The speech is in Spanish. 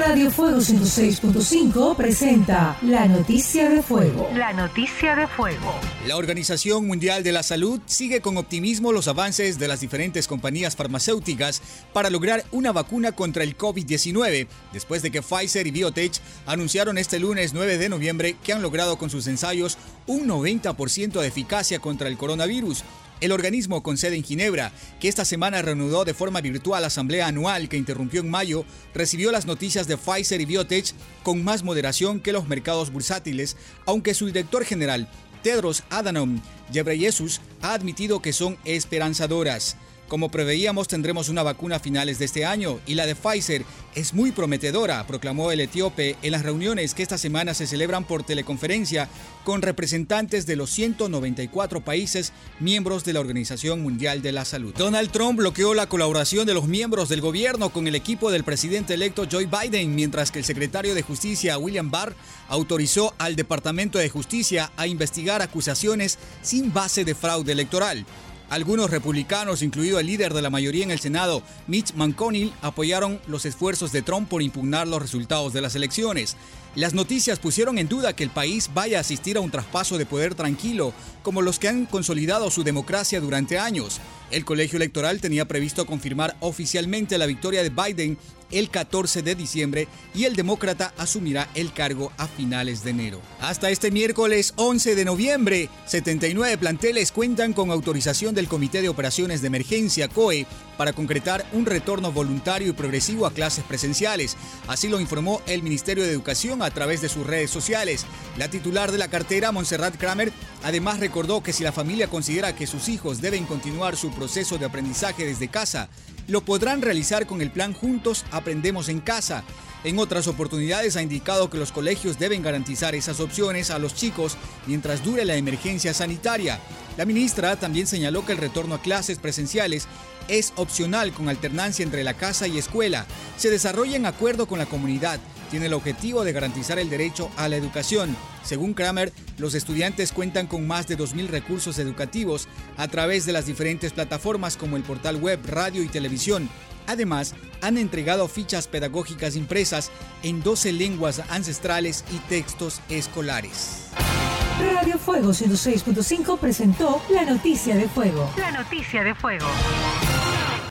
Radio Fuego 106.5 presenta La Noticia de Fuego. La Noticia de Fuego. La Organización Mundial de la Salud sigue con optimismo los avances de las diferentes compañías farmacéuticas para lograr una vacuna contra el COVID-19, después de que Pfizer y Biotech anunciaron este lunes 9 de noviembre que han logrado con sus ensayos un 90% de eficacia contra el coronavirus. El organismo con sede en Ginebra, que esta semana reanudó de forma virtual la asamblea anual que interrumpió en mayo, recibió las noticias de Pfizer y Biotech con más moderación que los mercados bursátiles, aunque su director general, Tedros Adhanom Ghebreyesus, ha admitido que son esperanzadoras. Como preveíamos, tendremos una vacuna a finales de este año y la de Pfizer es muy prometedora, proclamó el etíope en las reuniones que esta semana se celebran por teleconferencia con representantes de los 194 países miembros de la Organización Mundial de la Salud. Donald Trump bloqueó la colaboración de los miembros del gobierno con el equipo del presidente electo Joe Biden, mientras que el secretario de Justicia William Barr autorizó al Departamento de Justicia a investigar acusaciones sin base de fraude electoral. Algunos republicanos, incluido el líder de la mayoría en el Senado, Mitch McConnell, apoyaron los esfuerzos de Trump por impugnar los resultados de las elecciones. Las noticias pusieron en duda que el país vaya a asistir a un traspaso de poder tranquilo, como los que han consolidado su democracia durante años. El colegio electoral tenía previsto confirmar oficialmente la victoria de Biden el 14 de diciembre y el demócrata asumirá el cargo a finales de enero. Hasta este miércoles 11 de noviembre, 79 planteles cuentan con autorización del Comité de Operaciones de Emergencia COE para concretar un retorno voluntario y progresivo a clases presenciales. Así lo informó el Ministerio de Educación a través de sus redes sociales. La titular de la cartera, Montserrat Kramer, además recordó que si la familia considera que sus hijos deben continuar su proceso de aprendizaje desde casa, lo podrán realizar con el plan Juntos Aprendemos en Casa. En otras oportunidades ha indicado que los colegios deben garantizar esas opciones a los chicos mientras dure la emergencia sanitaria. La ministra también señaló que el retorno a clases presenciales es opcional con alternancia entre la casa y escuela. Se desarrolla en acuerdo con la comunidad tiene el objetivo de garantizar el derecho a la educación. Según Kramer, los estudiantes cuentan con más de 2.000 recursos educativos a través de las diferentes plataformas como el portal web, radio y televisión. Además, han entregado fichas pedagógicas impresas en 12 lenguas ancestrales y textos escolares. Radio Fuego 106.5 presentó la noticia de fuego. La noticia de fuego.